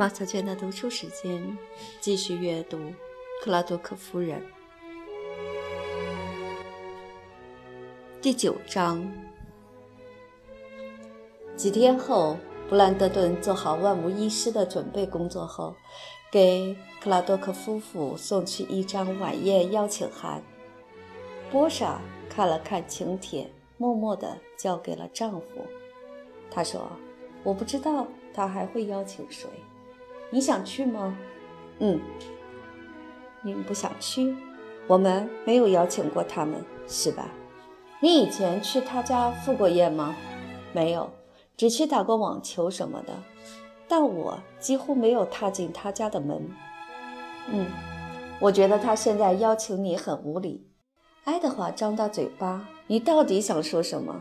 马小娟的读书时间，继续阅读《克拉多克夫人》第九章。几天后，布兰德顿做好万无一失的准备工作后，给克拉多克夫妇送去一张晚宴邀请函。波莎看了看请帖，默默地交给了丈夫。她说：“我不知道他还会邀请谁。”你想去吗？嗯，你们不想去？我们没有邀请过他们，是吧？你以前去他家赴过宴吗？没有，只去打过网球什么的。但我几乎没有踏进他家的门。嗯，我觉得他现在邀请你很无理。爱德华张大嘴巴，你到底想说什么？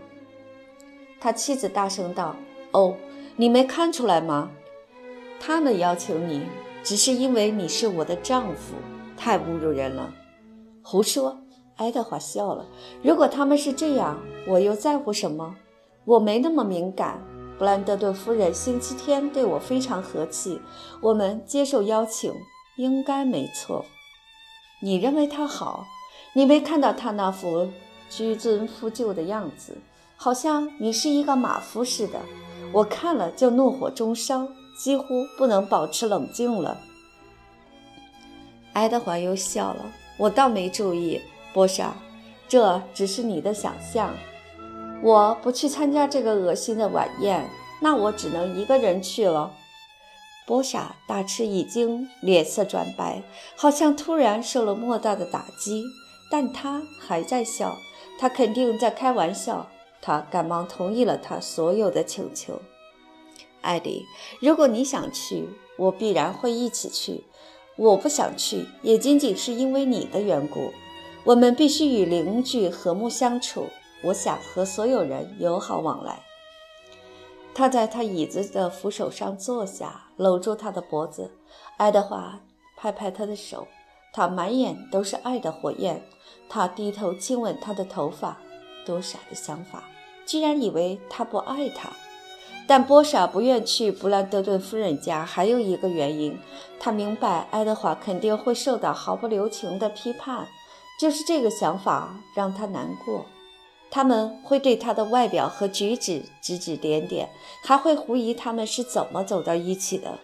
他妻子大声道：“哦，你没看出来吗？”他们邀请你，只是因为你是我的丈夫，太侮辱人了。胡说！爱德华笑了。如果他们是这样，我又在乎什么？我没那么敏感。布兰德顿夫人星期天对我非常和气，我们接受邀请，应该没错。你认为他好？你没看到他那副居尊复旧的样子，好像你是一个马夫似的。我看了就怒火中烧。几乎不能保持冷静了。爱德华又笑了。我倒没注意，波莎，这只是你的想象。我不去参加这个恶心的晚宴，那我只能一个人去了。波莎大吃一惊，脸色转白，好像突然受了莫大的打击。但他还在笑，他肯定在开玩笑。他赶忙同意了他所有的请求。艾迪，如果你想去，我必然会一起去。我不想去，也仅仅是因为你的缘故。我们必须与邻居和睦相处。我想和所有人友好往来。他在他椅子的扶手上坐下，搂住他的脖子。爱德华拍拍他的手，他满眼都是爱的火焰。他低头亲吻他的头发。多傻的想法，居然以为他不爱他。但波莎不愿去布兰德顿夫人家，还有一个原因，他明白爱德华肯定会受到毫不留情的批判，就是这个想法让他难过。他们会对他的外表和举止指指点点，还会狐疑他们是怎么走到一起的。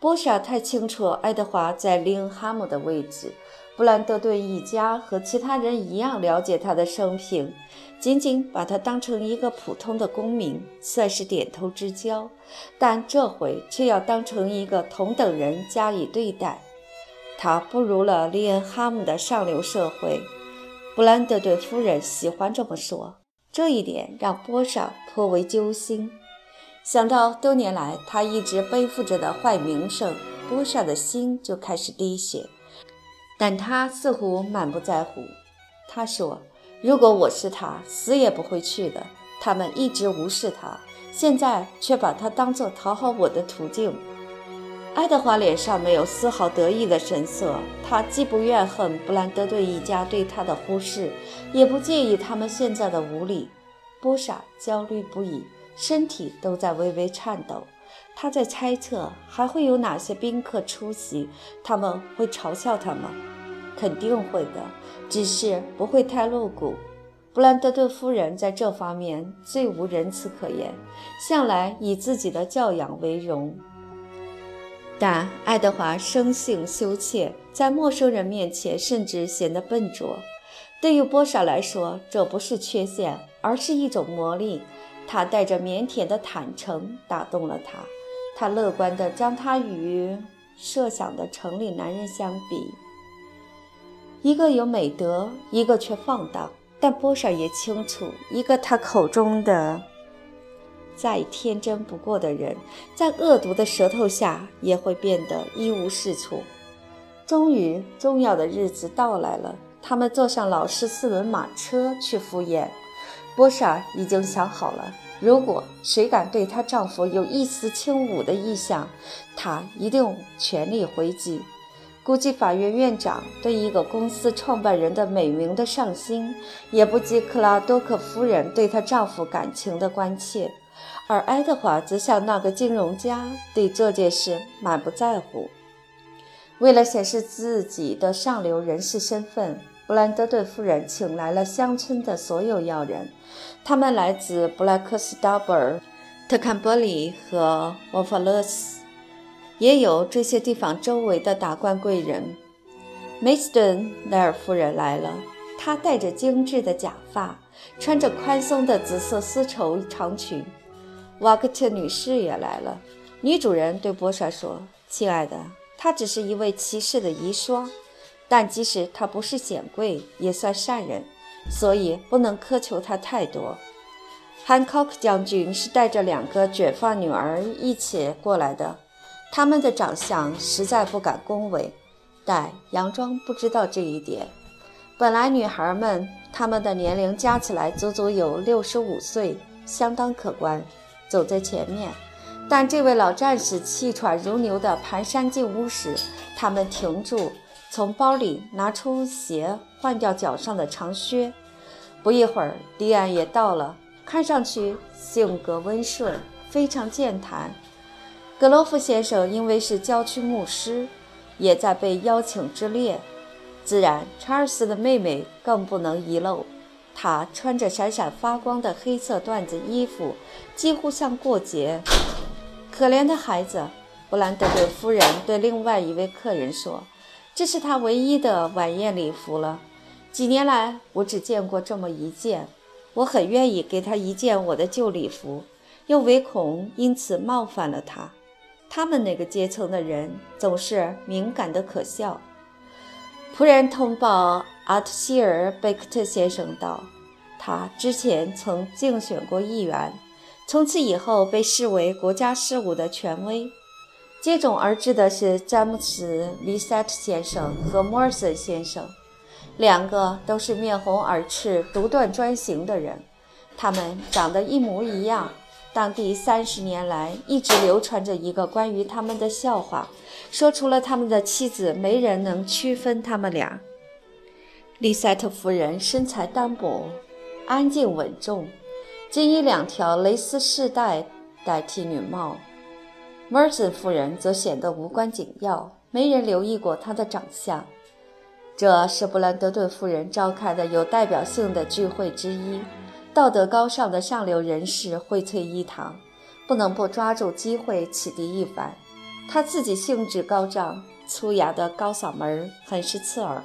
波莎太清楚爱德华在林哈姆的位置，布兰德顿一家和其他人一样了解他的生平。仅仅把他当成一个普通的公民，算是点头之交，但这回却要当成一个同等人加以对待。他步入了利恩哈姆的上流社会。布兰德顿夫人喜欢这么说，这一点让波莎颇为揪心。想到多年来他一直背负着的坏名声，波莎的心就开始滴血。但他似乎满不在乎。他说。如果我是他，死也不会去的。他们一直无视他，现在却把他当作讨好我的途径。爱德华脸上没有丝毫得意的神色，他既不怨恨布兰德顿一家对他的忽视，也不介意他们现在的无礼。波莎焦虑不已，身体都在微微颤抖。他在猜测还会有哪些宾客出席，他们会嘲笑他吗？肯定会的，只是不会太露骨。布兰德顿夫人在这方面最无仁慈可言，向来以自己的教养为荣。但爱德华生性羞怯，在陌生人面前甚至显得笨拙。对于波莎来说，这不是缺陷，而是一种魔力。他带着腼腆的坦诚打动了他。他乐观地将他与设想的城里男人相比。一个有美德，一个却放荡。但波莎也清楚，一个他口中的再天真不过的人，在恶毒的舌头下也会变得一无是处。终于，重要的日子到来了，他们坐上老式四轮马车去赴宴。波莎已经想好了，如果谁敢对她丈夫有一丝轻侮的意向，她一定全力回击。估计法院院长对一个公司创办人的美名的上心，也不及克拉多克夫人对她丈夫感情的关切。而爱德华则像那个金融家，对这件事满不在乎。为了显示自己的上流人士身份，布兰德顿夫人请来了乡村的所有要人，他们来自布莱克斯达伯尔、特坎伯里和沃法勒斯，也有这些地方周围的达官贵人。梅斯顿奈尔夫人来了，她戴着精致的假发，穿着宽松的紫色丝绸长裙。瓦克特女士也来了。女主人对波莎说：“亲爱的，她只是一位骑士的遗孀，但即使她不是显贵，也算善人，所以不能苛求她太多。”汉考克将军是带着两个卷发女儿一起过来的，他们的长相实在不敢恭维，但佯装不知道这一点。本来女孩们她们的年龄加起来足足有六十五岁，相当可观。走在前面，但这位老战士气喘如牛地蹒跚进屋时，他们停住，从包里拿出鞋换掉脚上的长靴。不一会儿，迪安也到了，看上去性格温顺，非常健谈。格罗夫先生因为是郊区牧师，也在被邀请之列，自然查尔斯的妹妹更不能遗漏。她穿着闪闪发光的黑色缎子衣服，几乎像过节。可怜的孩子，布兰德顿夫人对另外一位客人说：“这是他唯一的晚宴礼服了。几年来，我只见过这么一件。我很愿意给他一件我的旧礼服，又唯恐因此冒犯了他。他们那个阶层的人总是敏感的可笑。”仆人通报。阿特希尔·贝克特先生道：“他之前曾竞选过议员，从此以后被视为国家事务的权威。”接踵而至的是詹姆斯·利塞特先生和莫尔森先生，两个都是面红耳赤、独断专行的人。他们长得一模一样。当地三十年来一直流传着一个关于他们的笑话，说除了他们的妻子，没人能区分他们俩。丽塞特夫人身材单薄，安静稳重，仅以两条蕾丝饰带代替女帽。莫尔森夫人则显得无关紧要，没人留意过她的长相。这是布兰德顿夫人召开的有代表性的聚会之一，道德高尚的上流人士荟萃一堂，不能不抓住机会启迪一番。她自己兴致高涨，粗哑的高嗓门很是刺耳。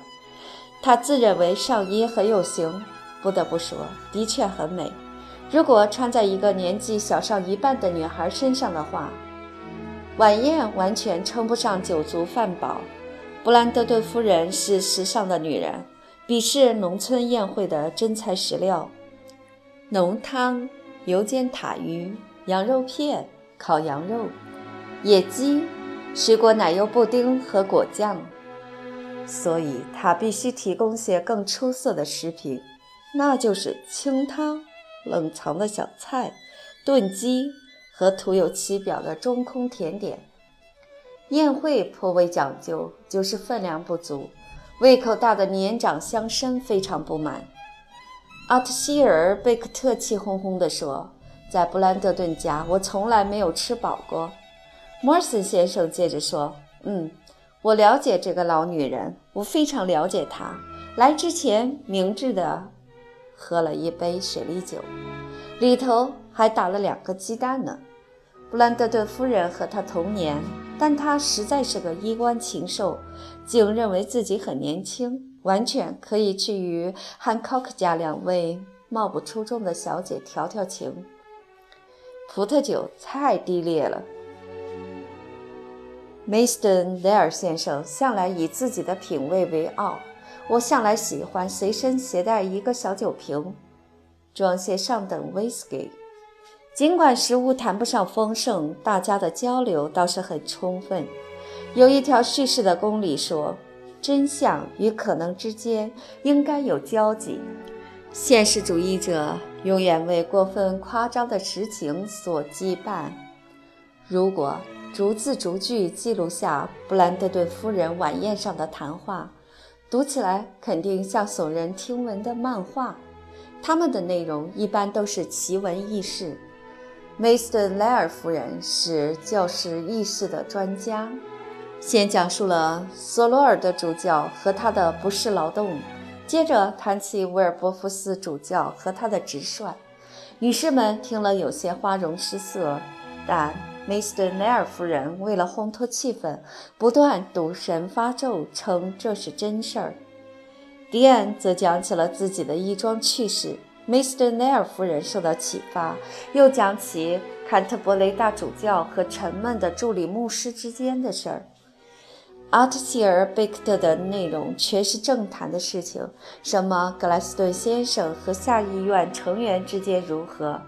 他自认为上衣很有型，不得不说，的确很美。如果穿在一个年纪小上一半的女孩身上的话，晚宴完全称不上酒足饭饱。布兰德顿夫人是时尚的女人，鄙视农村宴会的真材实料：浓汤、油煎塔鱼、羊肉片、烤羊肉、野鸡、水果奶油布丁和果酱。所以，他必须提供些更出色的食品，那就是清汤、冷藏的小菜、炖鸡和徒有其表的中空甜点。宴会颇为讲究，就是分量不足。胃口大的年长乡绅非常不满。阿特希尔·贝克特气哄哄地说：“在布兰德顿家，我从来没有吃饱过。”莫尔森先生接着说：“嗯。”我了解这个老女人，我非常了解她。来之前，明智的喝了一杯雪莉酒，里头还打了两个鸡蛋呢。布兰德顿夫人和她同年，但她实在是个衣冠禽兽，竟认为自己很年轻，完全可以去与汉考克家两位貌不出众的小姐调调情。葡萄酒太低劣了。梅斯顿雷尔先生向来以自己的品味为傲。我向来喜欢随身携带一个小酒瓶，装些上等威士忌。尽管食物谈不上丰盛，大家的交流倒是很充分。有一条叙事的公理说：真相与可能之间应该有交集。现实主义者永远为过分夸张的实情所羁绊。如果。逐字逐句记录下布兰德顿夫人晚宴上的谈话，读起来肯定像耸人听闻的漫画。他们的内容一般都是奇闻异事。梅斯顿莱尔夫人是教师轶事的专家，先讲述了索罗尔的主教和他的不是劳动，接着谈起威尔伯夫斯主教和他的直率。女士们听了有些花容失色，但梅斯特莱尔夫人为了烘托气氛，不断赌神发咒，称这是真事儿。迪安则讲起了自己的一桩趣事。梅斯特奈尔夫人受到启发，又讲起坎特伯雷大主教和沉闷的助理牧师之间的事儿。阿特希尔贝克特的内容全是政坛的事情，什么格莱斯顿先生和下议院成员之间如何，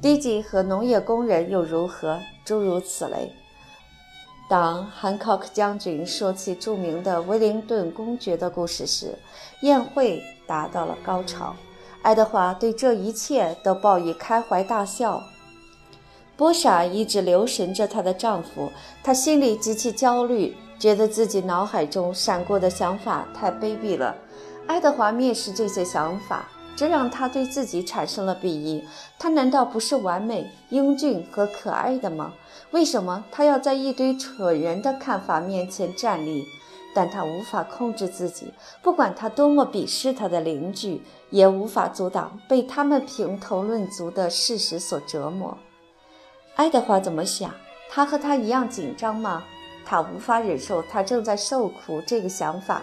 低级和农业工人又如何，诸如此类。当汉考克将军说起著名的威灵顿公爵的故事时，宴会达到了高潮。爱德华对这一切都报以开怀大笑。波莎一直留神着她的丈夫，她心里极其焦虑，觉得自己脑海中闪过的想法太卑鄙了。爱德华蔑视这些想法，这让他对自己产生了鄙夷。他难道不是完美、英俊和可爱的吗？为什么他要在一堆蠢人的看法面前站立？但他无法控制自己，不管他多么鄙视他的邻居，也无法阻挡被他们评头论足的事实所折磨。爱德华怎么想？他和他一样紧张吗？他无法忍受他正在受苦这个想法。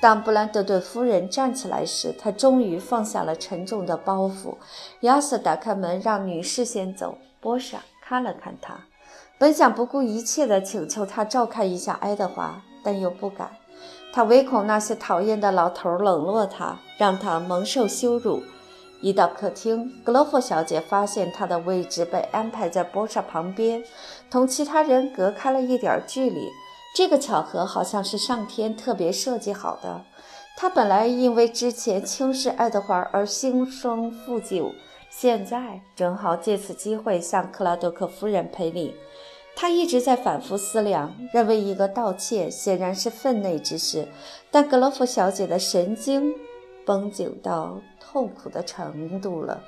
当布兰德顿夫人站起来时，他终于放下了沉重的包袱。亚瑟打开门，让女士先走。波莎看了看他，本想不顾一切地请求他照看一下爱德华。但又不敢，他唯恐那些讨厌的老头冷落他，让他蒙受羞辱。一到客厅，格罗夫小姐发现她的位置被安排在波莎旁边，同其他人隔开了一点距离。这个巧合好像是上天特别设计好的。她本来因为之前轻视爱德华而心生负疚，现在正好借此机会向克拉德克夫人赔礼。他一直在反复思量，认为一个盗窃显然是分内之事，但格罗夫小姐的神经绷紧到痛苦的程度了。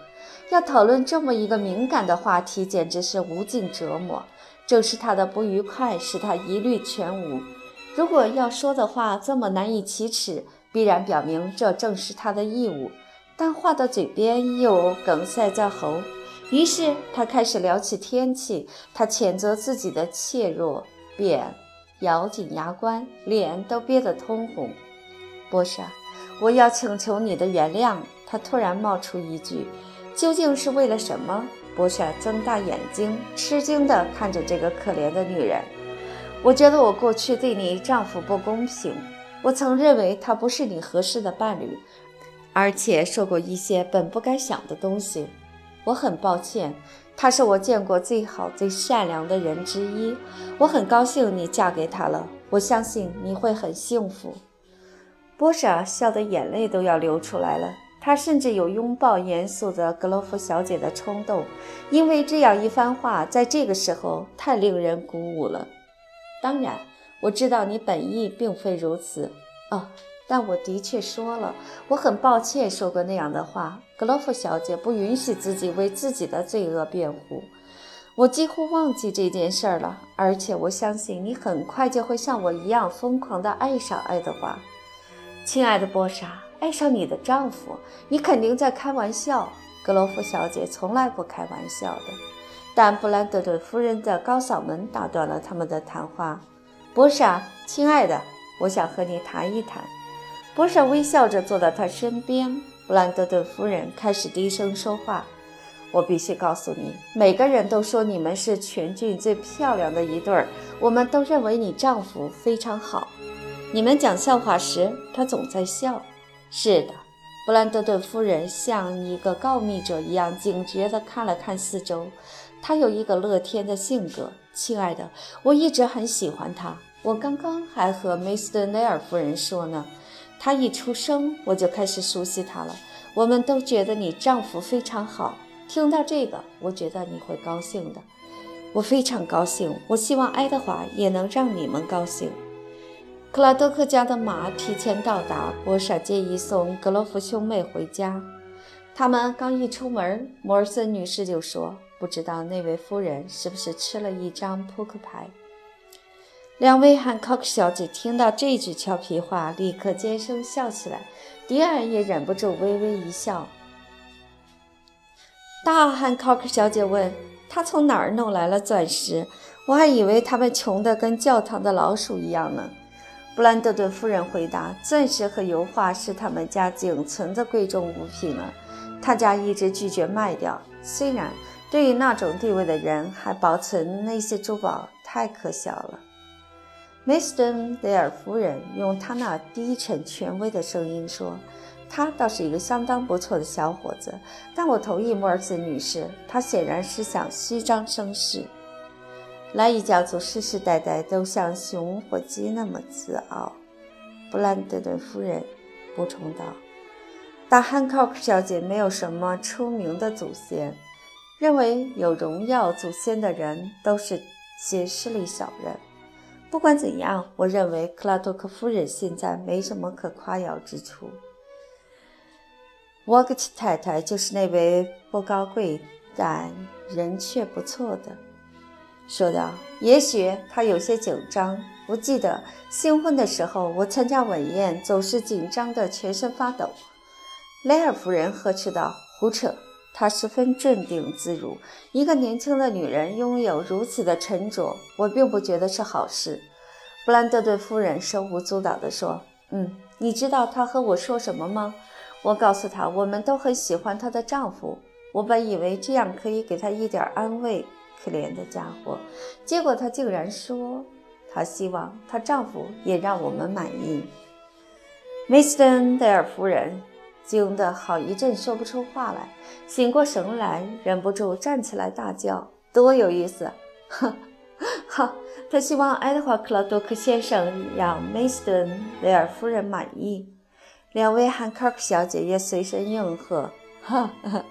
要讨论这么一个敏感的话题，简直是无尽折磨。正是他的不愉快使他疑虑全无。如果要说的话这么难以启齿，必然表明这正是他的义务。但话到嘴边又哽塞在喉。于是他开始聊起天气，他谴责自己的怯弱，便咬紧牙关，脸都憋得通红。波莎，我要请求你的原谅。他突然冒出一句：“究竟是为了什么？”波莎睁大眼睛，吃惊地看着这个可怜的女人。我觉得我过去对你丈夫不公平。我曾认为他不是你合适的伴侣，而且说过一些本不该想的东西。我很抱歉，他是我见过最好、最善良的人之一。我很高兴你嫁给他了，我相信你会很幸福。波莎笑得眼泪都要流出来了，她甚至有拥抱严肃的格罗夫小姐的冲动，因为这样一番话在这个时候太令人鼓舞了。当然，我知道你本意并非如此。哦。但我的确说了，我很抱歉说过那样的话。格洛夫小姐不允许自己为自己的罪恶辩护。我几乎忘记这件事儿了，而且我相信你很快就会像我一样疯狂地爱上爱德华。亲爱的波莎，爱上你的丈夫？你肯定在开玩笑。格罗夫小姐从来不开玩笑的。但布兰德顿夫人的高嗓门打断了他们的谈话。波莎，亲爱的，我想和你谈一谈。波莎微笑着坐到他身边。布兰德顿夫人开始低声说话：“我必须告诉你，每个人都说你们是全郡最漂亮的一对儿。我们都认为你丈夫非常好。你们讲笑话时，他总在笑。”是的，布兰德顿夫人像一个告密者一样警觉地看了看四周。他有一个乐天的性格，亲爱的，我一直很喜欢他。我刚刚还和梅斯特内尔夫人说呢。他一出生，我就开始熟悉他了。我们都觉得你丈夫非常好。听到这个，我觉得你会高兴的。我非常高兴。我希望爱德华也能让你们高兴。克拉多克家的马提前到达，波莎建议送格罗夫兄妹回家。他们刚一出门，摩尔森女士就说：“不知道那位夫人是不是吃了一张扑克牌。两位汉考克小姐听到这句俏皮话，立刻尖声笑起来。迪尔也忍不住微微一笑。大汉考克小姐问他从哪儿弄来了钻石，我还以为他们穷得跟教堂的老鼠一样呢。布兰德顿夫人回答：“钻石和油画是他们家仅存的贵重物品了，他家一直拒绝卖掉。虽然对于那种地位的人还保存那些珠宝，太可笑了。”梅斯顿雷尔夫人用她那低沉权威的声音说：“他倒是一个相当不错的小伙子，但我同意莫尔斯女士，他显然是想虚张声势。莱伊家族世世代代都像熊火鸡那么自傲。”布兰德顿夫人补充道：“大汉考克小姐没有什么出名的祖先，认为有荣耀祖先的人都是些势利小人。”不管怎样，我认为克拉多克夫人现在没什么可夸耀之处。沃格奇太太就是那位不高贵但人却不错的，说道。也许她有些紧张。我记得新婚的时候，我参加晚宴总是紧张的全身发抖。雷尔夫人呵斥道：“胡扯！她十分镇定自如。一个年轻的女人拥有如此的沉着，我并不觉得是好事。”布兰德顿夫人手舞足蹈地说：“嗯，你知道她和我说什么吗？我告诉她，我们都很喜欢她的丈夫。我本以为这样可以给她一点安慰，可怜的家伙。结果她竟然说，她希望她丈夫也让我们满意。”梅斯顿戴尔夫人惊得好一阵说不出话来，醒过神来，忍不住站起来大叫：“多有意思！” 哈。哈，他希望爱德华·克劳多克先生让梅斯顿雷尔夫人满意。两位汉克尔克小姐也随声应和。哈哈，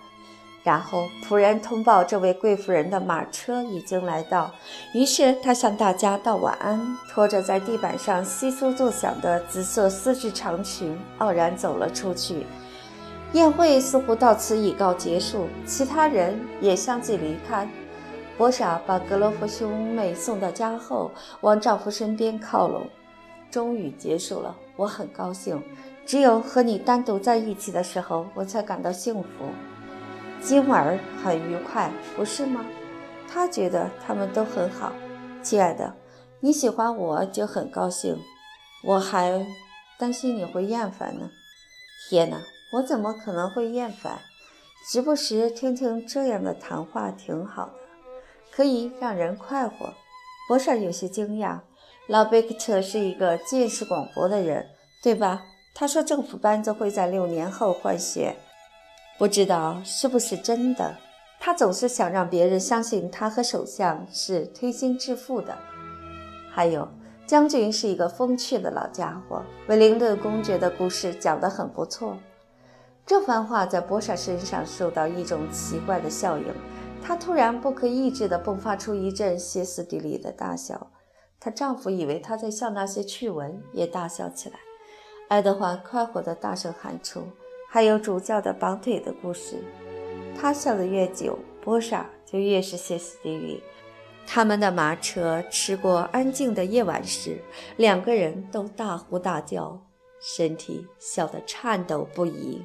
然后仆人通报这位贵妇人的马车已经来到，于是他向大家道晚安，拖着在地板上窸窣作响的紫色丝质长裙，傲然走了出去。宴会似乎到此已告结束，其他人也相继离开。博莎把格罗夫兄妹送到家后，往丈夫身边靠拢。终于结束了，我很高兴。只有和你单独在一起的时候，我才感到幸福。今晚很愉快，不是吗？他觉得他们都很好。亲爱的，你喜欢我就很高兴。我还担心你会厌烦呢。天哪，我怎么可能会厌烦？时不时听听这样的谈话挺好的。可以让人快活。博士有些惊讶。老贝克特是一个见识广博的人，对吧？他说政府班子会在六年后换血，不知道是不是真的。他总是想让别人相信他和首相是推心置腹的。还有，将军是一个风趣的老家伙。威灵顿公爵的故事讲得很不错。这番话在博士身上受到一种奇怪的效应。她突然不可抑制地迸发出一阵歇斯底里的大笑，她丈夫以为她在笑那些趣闻，也大笑起来。爱德华快活地大声喊出：“还有主教的绑腿的故事。”他笑得越久，波莎就越是歇斯底里。他们的马车驰过安静的夜晚时，两个人都大呼大叫，身体笑得颤抖不已。